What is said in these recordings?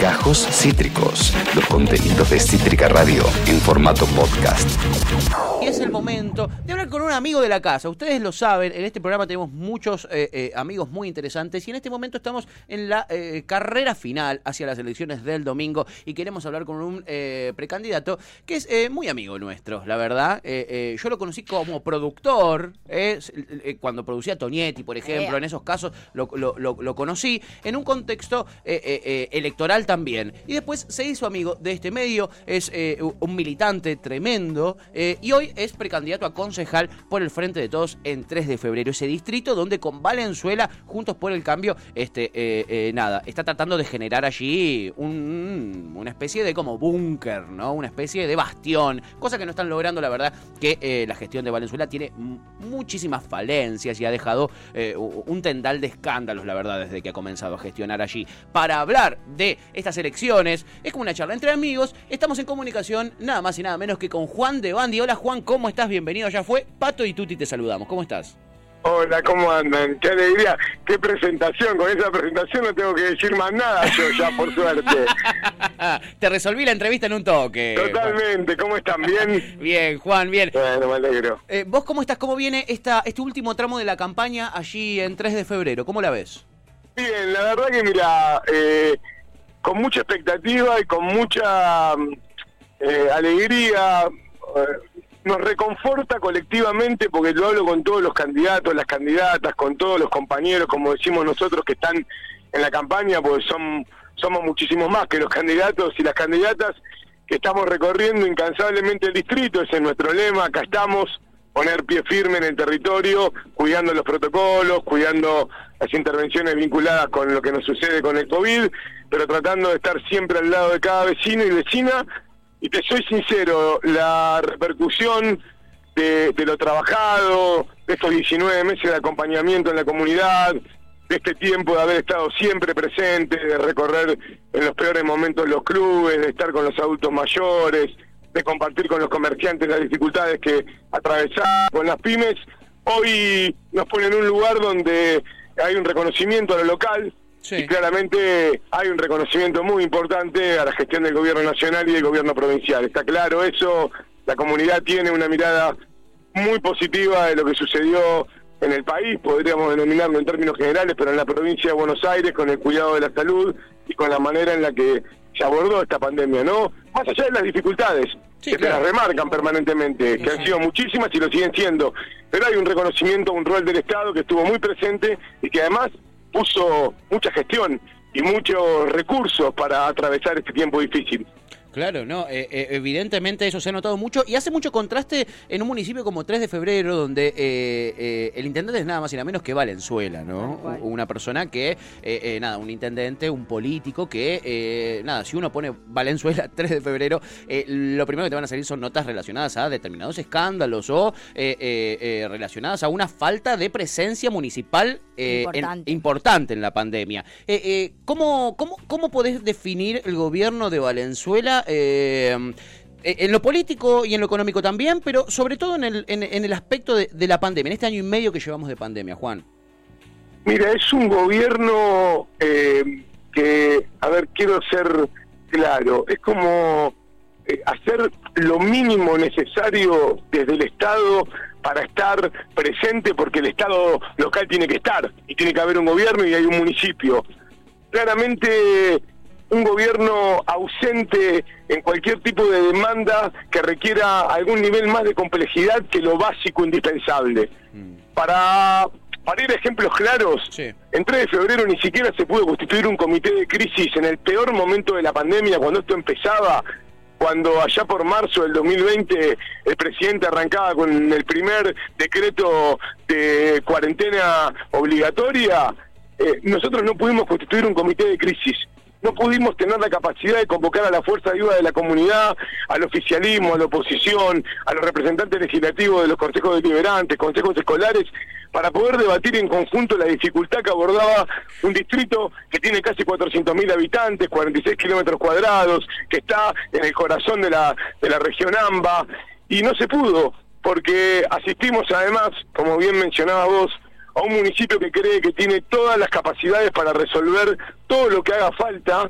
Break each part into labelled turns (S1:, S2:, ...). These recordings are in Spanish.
S1: Gajos Cítricos, los contenidos de Cítrica Radio en formato podcast.
S2: Es el momento de hablar con amigo de la casa. Ustedes lo saben, en este programa tenemos muchos eh, eh, amigos muy interesantes y en este momento estamos en la eh, carrera final hacia las elecciones del domingo y queremos hablar con un precandidato que es muy amigo nuestro, la verdad. yo lo conocí como productor, cuando producía Tonietti, por ejemplo, en esos casos lo conocí en un contexto electoral también. Y después se hizo amigo de este medio, es un militante tremendo y hoy es precandidato a concejal por el Frente de Todos en 3 de febrero. Ese distrito donde con Valenzuela, Juntos por el Cambio, este, eh, eh, nada, está tratando de generar allí una especie de como búnker, ¿no? Una especie de bastión, cosa que no están logrando, la verdad, que eh, la gestión de Valenzuela tiene muchísimas falencias y ha dejado un tendal de escándalos, la verdad, desde que ha comenzado a gestionar allí. Para hablar de estas elecciones, es como una charla entre amigos, estamos en comunicación nada más y nada menos que con Juan de Bandi. Hola Juan, ¿cómo estás? Bienvenido, ya fue. Pato y Tuti te saludamos, ¿cómo estás?
S3: Hola, ¿cómo andan? Qué alegría, qué presentación. Con esa presentación no tengo que decir más nada yo ya, por suerte.
S2: Te resolví la entrevista en un toque.
S3: Totalmente, ¿cómo están? ¿Bien?
S2: bien, Juan, bien.
S3: Bueno, me alegro.
S2: Eh, ¿Vos cómo estás? ¿Cómo viene esta, este último tramo de la campaña allí en 3 de febrero? ¿Cómo la ves?
S3: Bien, la verdad que mira, eh, con mucha expectativa y con mucha eh, alegría nos reconforta colectivamente porque lo hablo con todos los candidatos, las candidatas, con todos los compañeros, como decimos nosotros que están en la campaña, porque son somos muchísimos más que los candidatos y las candidatas que estamos recorriendo incansablemente el distrito, ese es nuestro lema, acá estamos, poner pie firme en el territorio, cuidando los protocolos, cuidando las intervenciones vinculadas con lo que nos sucede con el COVID, pero tratando de estar siempre al lado de cada vecino y vecina y te soy sincero, la repercusión de, lo trabajado, de estos 19 meses de acompañamiento en la comunidad, de este tiempo de haber estado siempre presente, de recorrer en los peores momentos los clubes, de estar con los adultos mayores, de compartir con los comerciantes las dificultades que atravesamos con las pymes, hoy nos pone en un lugar donde hay un reconocimiento a lo local, y claramente hay un reconocimiento muy importante a la gestión del gobierno nacional y del gobierno provincial. Está claro eso, la comunidad tiene una mirada muy positiva de lo que sucedió en el país, podríamos denominarlo en términos generales, pero en la provincia de Buenos Aires, con el cuidado de la salud y con la manera en la que se abordó esta pandemia, ¿no? Más allá de las dificultades, que se las remarcan permanentemente, que han sido muchísimas y lo siguen siendo, pero hay un reconocimiento, un rol del Estado que estuvo muy presente y que además puso mucha gestión y muchos recursos para atravesar este tiempo difícil.
S2: Claro, no, eh, eh, evidentemente eso se ha notado mucho y hace mucho contraste en un municipio como 3 de febrero, donde eh, el intendente es nada más y nada menos que Valenzuela, ¿no? Una persona que, nada, un intendente, un político que, nada, si uno pone Valenzuela 3 de febrero, lo primero que te van a salir son notas relacionadas a determinados escándalos o relacionadas a una falta de presencia municipal importante en, la pandemia. ¿cómo, cómo, ¿Cómo podés definir el gobierno de Valenzuela? Eh, en lo político y en lo económico también, pero sobre todo en el, en, el aspecto de, la pandemia, en este año y medio que llevamos de pandemia, Juan.
S3: Mira, es un gobierno eh, que, a ver, quiero ser claro, es como eh, hacer lo mínimo necesario desde el Estado para estar presente, porque el Estado local tiene que estar, y tiene que haber un gobierno y hay un municipio. Claramente un gobierno ausente en cualquier tipo de demanda que requiera algún nivel más de complejidad que lo básico indispensable. Mm. Para, para ir a ejemplos claros, en 3 de febrero ni siquiera se pudo constituir un comité de crisis en el peor momento de la pandemia, cuando esto empezaba, cuando allá por marzo del 2020 el presidente arrancaba con el primer decreto de cuarentena obligatoria, eh, nosotros no pudimos constituir un comité de crisis no pudimos tener la capacidad de convocar a la fuerza de ayuda de la comunidad, al oficialismo, a la oposición, a los representantes legislativos de los consejos deliberantes, consejos escolares, para poder debatir en conjunto la dificultad que abordaba un distrito que tiene casi 400.000 habitantes, 46 kilómetros cuadrados, que está en el corazón de la, de la región AMBA, y no se pudo, porque asistimos además, como bien mencionaba vos, a un municipio que cree que tiene todas las capacidades para resolver todo lo que haga falta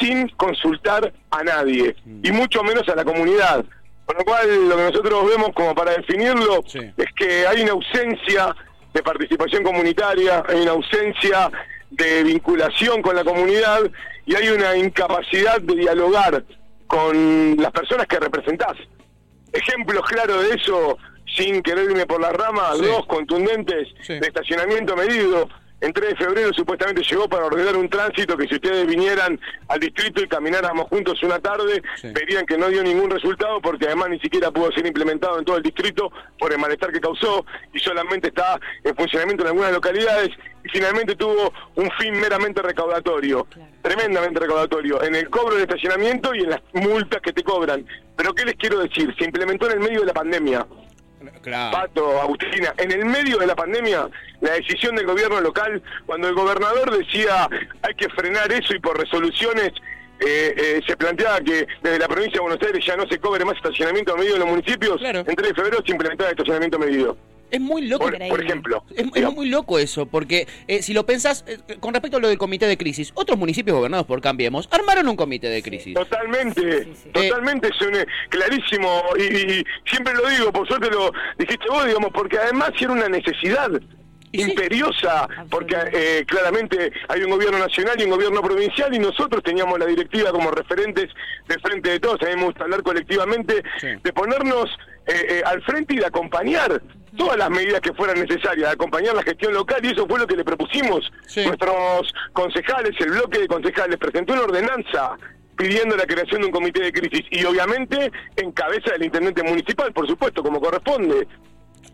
S3: sin consultar a nadie, y mucho menos a la comunidad. Con lo cual, lo que nosotros vemos como para definirlo
S2: Sí.
S3: es que hay una ausencia de participación comunitaria, hay una ausencia de vinculación con la comunidad y hay una incapacidad de dialogar con las personas que representás. Ejemplos claros de eso, sin querer irme por la rama,
S2: Sí.
S3: dos contundentes
S2: Sí.
S3: de estacionamiento medido. En 3 de febrero supuestamente llegó para ordenar un tránsito que si ustedes vinieran al distrito y camináramos juntos una tarde,
S2: Sí.
S3: verían que no dio ningún resultado porque además ni siquiera pudo ser implementado en todo el distrito por el malestar que causó y solamente está en funcionamiento en algunas localidades y finalmente tuvo un fin meramente recaudatorio, tremendamente recaudatorio, en el cobro del estacionamiento y en las multas que te cobran. Pero ¿qué les quiero decir? Se implementó en el medio de la pandemia.
S2: Claro.
S3: Pato, Agustina, en el medio de la pandemia, la decisión del gobierno local, cuando el gobernador decía hay que frenar eso y por resoluciones eh, eh, se planteaba que desde la provincia de Buenos Aires ya no se cobre más estacionamiento medido en los municipios,
S2: Claro.
S3: en 3 de febrero se implementaba el estacionamiento medido.
S2: Es muy loco.
S3: Por, por ejemplo.
S2: Es, muy loco eso, porque eh, si lo pensás, eh, con respecto a lo del comité de crisis, otros municipios gobernados por Cambiemos armaron un comité de crisis.
S3: Totalmente,
S4: Sí, sí.
S3: totalmente eh, clarísimo y, y siempre lo digo, por suerte lo dijiste vos, digamos, porque además era una necesidad
S2: sí.
S3: imperiosa, porque eh, claramente hay un gobierno nacional y un gobierno provincial y nosotros teníamos la directiva como referentes de frente de todos, a mí me gusta hablar colectivamente,
S2: Sí.
S3: de ponernos eh, eh, al frente y de acompañar todas las medidas que fueran necesarias, de acompañar la gestión local y eso fue lo que le propusimos.
S2: Sí.
S3: Nuestros concejales, el bloque de concejales, presentó una ordenanza pidiendo la creación de un comité de crisis y obviamente en cabeza del intendente municipal, por supuesto, como corresponde.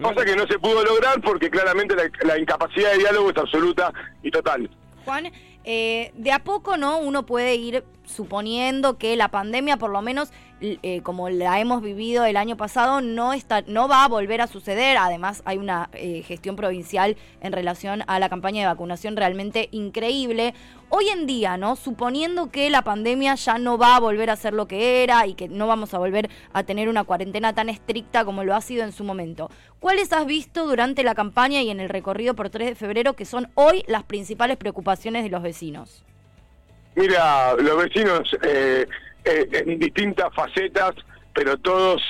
S3: Cosa que no se pudo lograr porque claramente la, la incapacidad de diálogo es absoluta y total.
S4: Juan, eh, de a poco, ¿no? Uno puede ir suponiendo que la pandemia, por lo menos eh, como la hemos vivido el año pasado, no está, no va a volver a suceder. Además, hay una eh, gestión provincial en relación a la campaña de vacunación realmente increíble. Hoy en día, ¿no? Suponiendo que la pandemia ya no va a volver a ser lo que era y que no vamos a volver a tener una cuarentena tan estricta como lo ha sido en su momento. ¿Cuáles has visto durante la campaña y en el recorrido por 3 de febrero que son hoy las principales preocupaciones de los vecinos?
S3: Mira, los vecinos eh, eh, en distintas facetas, pero todos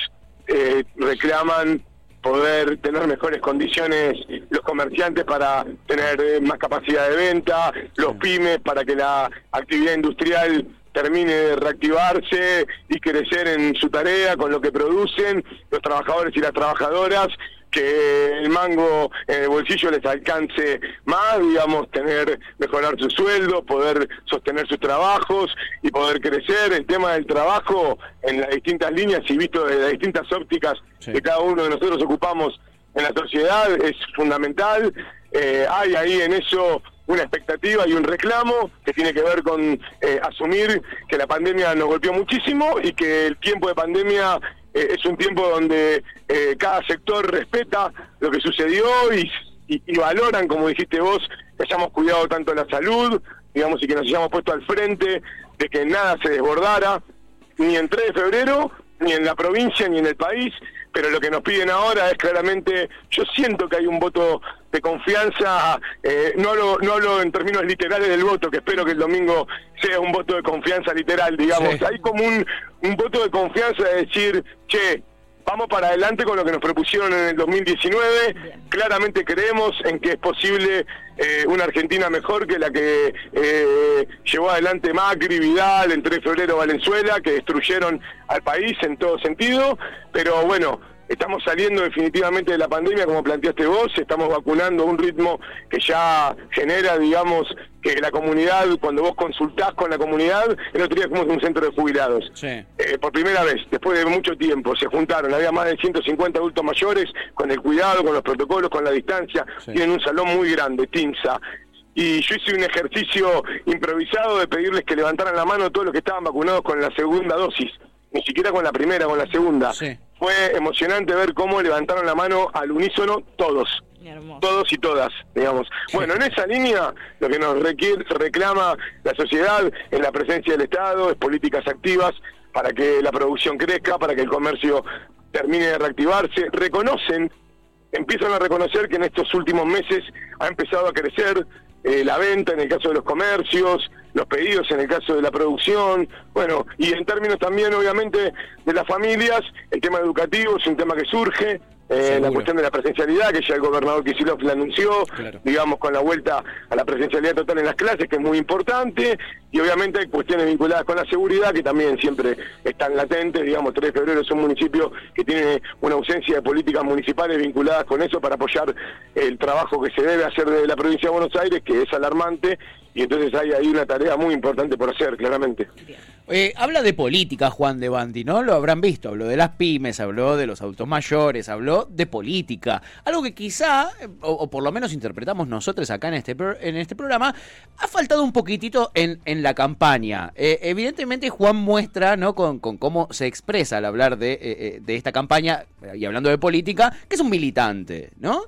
S3: eh, reclaman poder tener mejores condiciones, los comerciantes para tener más capacidad de venta, los pymes para que la actividad industrial termine de reactivarse y crecer en su tarea con lo que producen, los trabajadores y las trabajadoras, que el mango en el bolsillo les alcance más, digamos, tener, mejorar su sueldo, poder sostener sus trabajos y poder crecer. El tema del trabajo en las distintas líneas y visto desde las distintas ópticas
S2: Sí.
S3: que cada uno de nosotros ocupamos en la sociedad es fundamental. Eh, hay ahí en eso una expectativa y un reclamo que tiene que ver con eh, asumir que la pandemia nos golpeó muchísimo y que el tiempo de pandemia eh, es un tiempo donde eh, cada sector respeta lo que sucedió y, y- y valoran, como dijiste vos, que hayamos cuidado tanto la salud, digamos, y que nos hayamos puesto al frente de que nada se desbordara, ni en 3 de febrero, ni en la provincia, ni en el país, pero lo que nos piden ahora es claramente, yo siento que hay un voto de confianza, eh, no, hablo, no hablo en términos literales del voto, que espero que el domingo sea un voto de confianza literal, digamos,
S2: Sí.
S3: hay como un, un voto de confianza de decir, che, vamos para adelante con lo que nos propusieron en el 2019, claramente creemos en que es posible eh, una Argentina mejor que la que eh, llevó adelante Macri, Vidal, en 3 de febrero Valenzuela, que destruyeron al país en todo sentido, pero bueno, estamos saliendo definitivamente de la pandemia, como planteaste vos, estamos vacunando a un ritmo que ya genera, digamos, que la comunidad, cuando vos consultás con la comunidad, el otro día fuimos a un centro de jubilados.
S2: Sí.
S3: Eh, por primera vez, después de mucho tiempo, se juntaron, había más de 150 adultos mayores con el cuidado, con los protocolos, con la distancia,
S2: Sí.
S3: tienen un salón muy grande, Tinsa. Y yo hice un ejercicio improvisado de pedirles que levantaran la mano todos los que estaban vacunados con la segunda dosis, ni siquiera con la primera, con la segunda.
S2: Sí.
S3: Fue emocionante ver cómo levantaron la mano al unísono todos todos y todas, digamos. Bueno, en esa línea lo que nos requiere, reclama la sociedad es la presencia del Estado, es políticas activas para que la producción crezca, para que el comercio termine de reactivarse. Reconocen empiezan a reconocer que en estos últimos meses ha empezado a crecer eh, la venta en el caso de los comercios, los pedidos en el caso de la producción, bueno, y en términos también obviamente de las familias, el tema educativo es un tema que surge, eh, la cuestión de la presencialidad, que ya el gobernador Kicillof la anunció, digamos, con la vuelta a la presencialidad total en las clases, que es muy importante, y obviamente hay cuestiones vinculadas con la seguridad, que también siempre están latentes, digamos, 3 de febrero es un municipio que tiene una ausencia de políticas municipales vinculadas con eso para apoyar el trabajo que se debe hacer de la provincia de Buenos Aires, que es alarmante, y entonces hay ahí una tarea muy importante por hacer, claramente.
S2: Eh, habla de política Juan de Bandi, ¿no? Lo habrán visto, habló de las pymes, habló de los autos mayores, habló de política. Algo que quizá, o, por lo menos interpretamos nosotros acá en este, en este programa, ha faltado un poquitito en, en la campaña. Eh, evidentemente Juan muestra, ¿no? Con, con, cómo se expresa al hablar de, eh, de, esta campaña, y hablando de política, que es un militante, ¿no?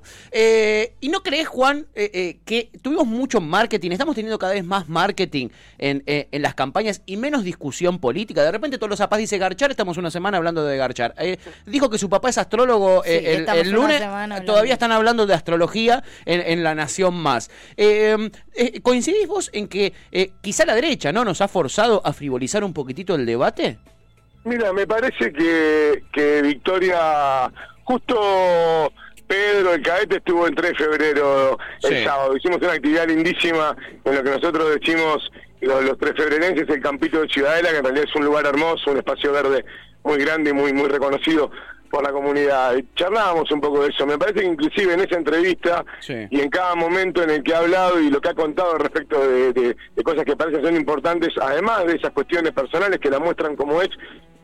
S2: ¿Y no crees, Juan, que tuvimos mucho marketing, estamos teniendo cada vez más marketing en, en las campañas y menos discusión política. De repente todos los zapas dice Garchar, estamos una semana hablando de Garchar. Eh, dijo que su papá es astrólogo eh, el, lunes, todavía están hablando de astrología en, La Nación Más. Eh, ¿Coincidís vos en que quizá la derecha no nos ha forzado a frivolizar un poquitito el debate?
S3: Mira, me parece que, que Victoria, justo Pedro, el cadete, estuvo el 3 de febrero el sábado. Hicimos una actividad lindísima en lo que nosotros decimos los, los tres febrerenses, el campito de Ciudadela, que en realidad es un lugar hermoso, un espacio verde muy grande y muy, muy reconocido por la comunidad. Charlábamos un poco de eso. Me parece que inclusive en esa entrevista y en cada momento en el que ha hablado y lo que ha contado respecto de, de, cosas que parecen ser importantes, además de esas cuestiones personales que la muestran como es,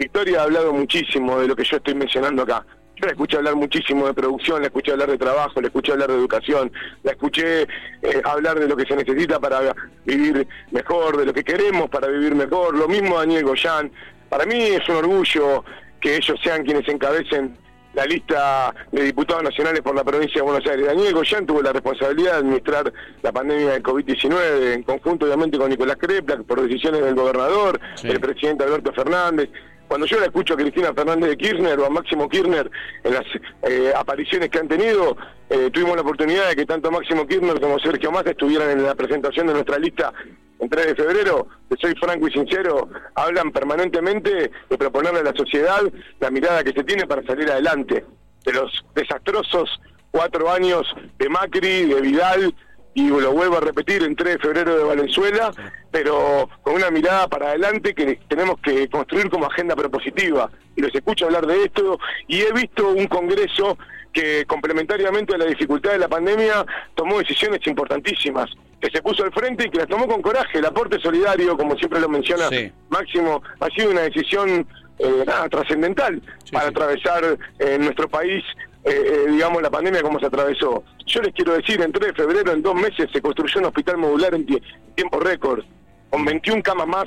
S3: Victoria ha hablado muchísimo de lo que yo estoy mencionando acá. Yo la escuché hablar muchísimo de producción, la escuché hablar de trabajo, la escuché hablar de educación, la escuché eh, hablar de lo que se necesita para vivir mejor, de lo que queremos para vivir mejor. Lo mismo Daniel Goyán. Para mí es un orgullo que ellos sean quienes encabecen la lista de diputados nacionales por la provincia de Buenos Aires. Daniel Goyán tuvo la responsabilidad de administrar la pandemia del COVID-19 en conjunto obviamente con Nicolás Crepla, por decisiones del gobernador, el presidente Alberto Fernández. Cuando yo la escucho a Cristina Fernández de Kirchner o a Máximo Kirchner en las eh, apariciones que han tenido, eh, tuvimos la oportunidad de que tanto Máximo Kirchner como Sergio Massa estuvieran en la presentación de nuestra lista en 3 de febrero, que soy franco y sincero, hablan permanentemente de proponerle a la sociedad la mirada que se tiene para salir adelante de los desastrosos cuatro años de Macri, de Vidal, y lo vuelvo a repetir, en 3 de febrero de Valenzuela, pero con una mirada para adelante que tenemos que construir como agenda propositiva. Y los escucho hablar de esto y he visto un Congreso que complementariamente a la dificultad de la pandemia tomó decisiones importantísimas, que se puso al frente y que las tomó con coraje. El aporte solidario, como siempre lo menciona Máximo, ha sido una decisión eh, trascendental para atravesar en eh, nuestro país eh, eh, digamos, la pandemia como se atravesó. Yo les quiero decir, en 3 de febrero, en dos meses, se construyó un hospital modular en tiempo récord, con 21 camas más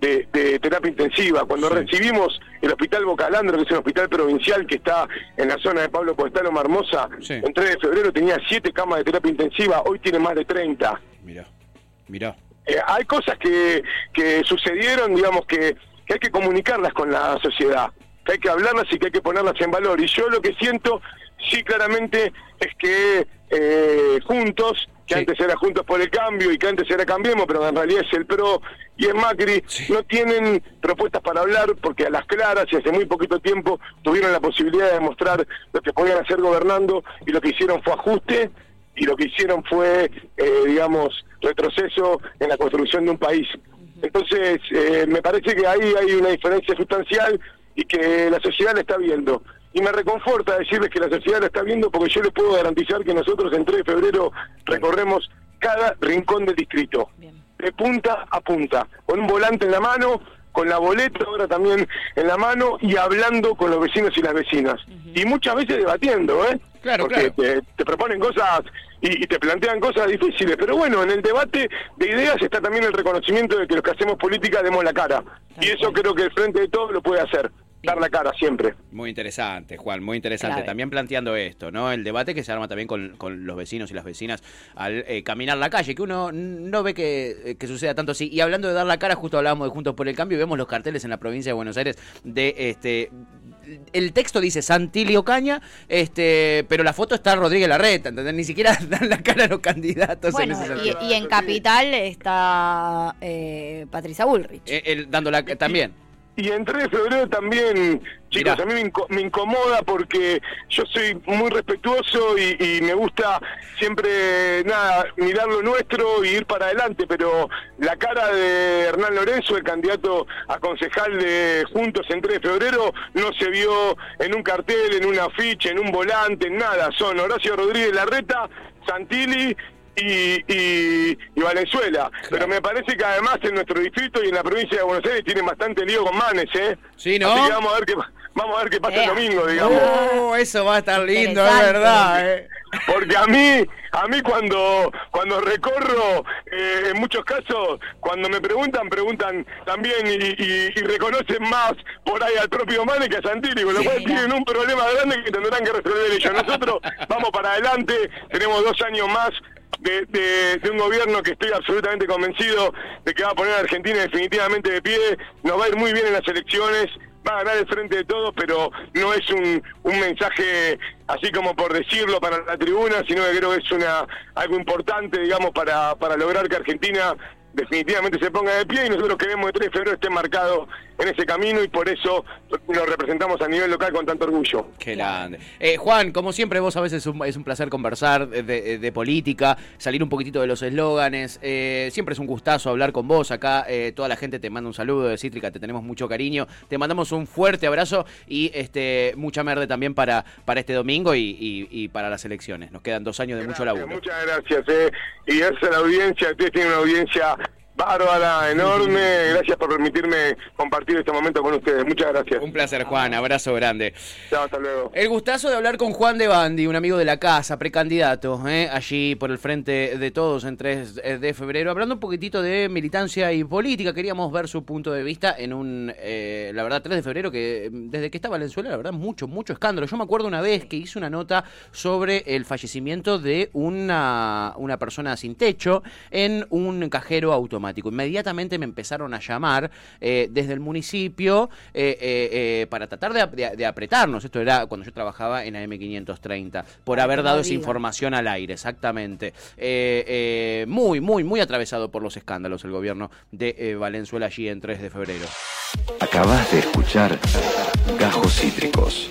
S3: de, terapia intensiva. Cuando recibimos el hospital Bocalandro, que es un hospital provincial que está en la zona de Pablo Postalo, Marmosa, en 3 de febrero tenía 7 camas de terapia intensiva, hoy tiene más de 30.
S2: Mira, mira.
S3: Eh, hay cosas que, que sucedieron, digamos, que, que hay que comunicarlas con la sociedad que hay que hablarlas y que hay que ponerlas en valor. Y yo lo que siento, sí claramente, es que eh, juntos, que antes era Juntos por el Cambio y que antes era Cambiemos, pero en realidad es el PRO y es Macri, no tienen propuestas para hablar porque a las claras y hace muy poquito tiempo tuvieron la posibilidad de mostrar lo que podían hacer gobernando y lo que hicieron fue ajuste y lo que hicieron fue, eh, digamos, retroceso en la construcción de un país. Entonces, eh, me parece que ahí hay una diferencia sustancial y que la sociedad la está viendo. Y me reconforta decirles que la sociedad la está viendo porque yo les puedo garantizar que nosotros en 3 de febrero recorremos cada rincón del distrito, de punta a punta, con un volante en la mano, con la boleta ahora también en la mano y hablando con los vecinos y las vecinas. Y muchas veces debatiendo, ¿eh?
S2: Claro,
S3: Porque Te, proponen cosas y, y, te plantean cosas difíciles. Pero bueno, en el debate de ideas está también el reconocimiento de que los que hacemos política demos la cara. Y eso creo que el Frente de Todos lo puede hacer dar la cara siempre.
S2: Muy interesante, Juan, muy interesante. También planteando esto, ¿no? El debate que se arma también con, con los vecinos y las vecinas al eh, caminar la calle, que uno no ve que, eh, que, suceda tanto así. Y hablando de dar la cara, justo hablábamos de Juntos por el Cambio y vemos los carteles en la provincia de Buenos Aires de este el texto dice Santilio Caña, este, pero la foto está Rodríguez Larreta, ¿entendés? Ni siquiera dan la cara a los candidatos en
S4: Bueno,
S2: ese
S4: y,
S2: sentido.
S4: y en Capital está eh, Patricia Bullrich.
S2: Eh, él dándola también.
S3: Y en 3 de febrero también, chicos,
S2: Mirá.
S3: a mí me, inco- me incomoda porque yo soy muy respetuoso y, y me gusta siempre, nada, mirar lo nuestro y ir para adelante, pero la cara de Hernán Lorenzo, el candidato a concejal de Juntos en 3 de febrero, no se vio en un cartel, en un afiche, en un volante, en nada. Son Horacio Rodríguez Larreta, Santilli y, y, y Valenzuela. Pero me parece que además en nuestro distrito y en la provincia de Buenos Aires tienen bastante lío con Manes, ¿eh?
S2: Sí, ¿no?
S3: Así que vamos a ver qué, vamos a ver qué pasa el
S4: Ea.
S3: domingo, digamos.
S2: Oh, eso va a estar lindo, es verdad. eh.
S3: Porque a mí, a mí cuando cuando recorro, eh, en muchos casos, cuando me preguntan, preguntan también y, y- y reconocen más por ahí al propio Mane que a Santilli, con lo cual
S4: mira.
S3: tienen un problema grande que tendrán que resolver ellos. Nosotros vamos para adelante, tenemos dos años más de, de- de un gobierno que estoy absolutamente convencido de que va a poner a Argentina definitivamente de pie, nos va a ir muy bien en las elecciones, va a ganar el frente de todos, pero no es un, un mensaje así como por decirlo para la tribuna, sino que creo que es una algo importante, digamos, para, para lograr que Argentina definitivamente se ponga de pie y nosotros queremos que 3 de febrero esté marcado en ese camino y por eso lo representamos a nivel local con tanto orgullo.
S2: Qué grande. Eh, Juan, como siempre, vos a veces es un, es un placer conversar de, de- de política, salir un poquitito de los eslóganes. eh, siempre es un gustazo hablar con vos acá. eh, toda la gente te manda un saludo de Cítrica, te tenemos mucho cariño. Te mandamos un fuerte abrazo y este mucha merde también para, para este domingo y, y- y para las elecciones. Nos quedan dos años de mucho laburo.
S3: Muchas gracias, eh. y gracias a la audiencia, ustedes tienen una audiencia bárbara, enorme, gracias por permitirme compartir este momento con ustedes, muchas gracias.
S2: Un placer, Juan. Abrazo grande.
S3: Chao, hasta luego.
S2: El gustazo de hablar con Juan de Bandi, un amigo de la casa, precandidato, ¿eh? allí por el frente de todos en 3 de febrero, hablando un poquitito de militancia y política. Queríamos ver su punto de vista en un, eh, la verdad, 3 de febrero, que desde que está Valenzuela, la verdad, mucho, mucho escándalo. Yo me acuerdo una vez que hice una nota sobre el fallecimiento de una, una persona sin techo en un cajero automático. Inmediatamente me empezaron a llamar eh, desde el municipio eh, eh, eh, para tratar de, ap- de- de apretarnos. Esto era cuando yo trabajaba en AM530, por
S4: Ay,
S2: haber dado esa información al aire, exactamente. Eh, eh, muy, muy, muy atravesado por los escándalos el gobierno de eh, Valenzuela allí en 3 de febrero.
S1: Acabas de escuchar Gajos Cítricos.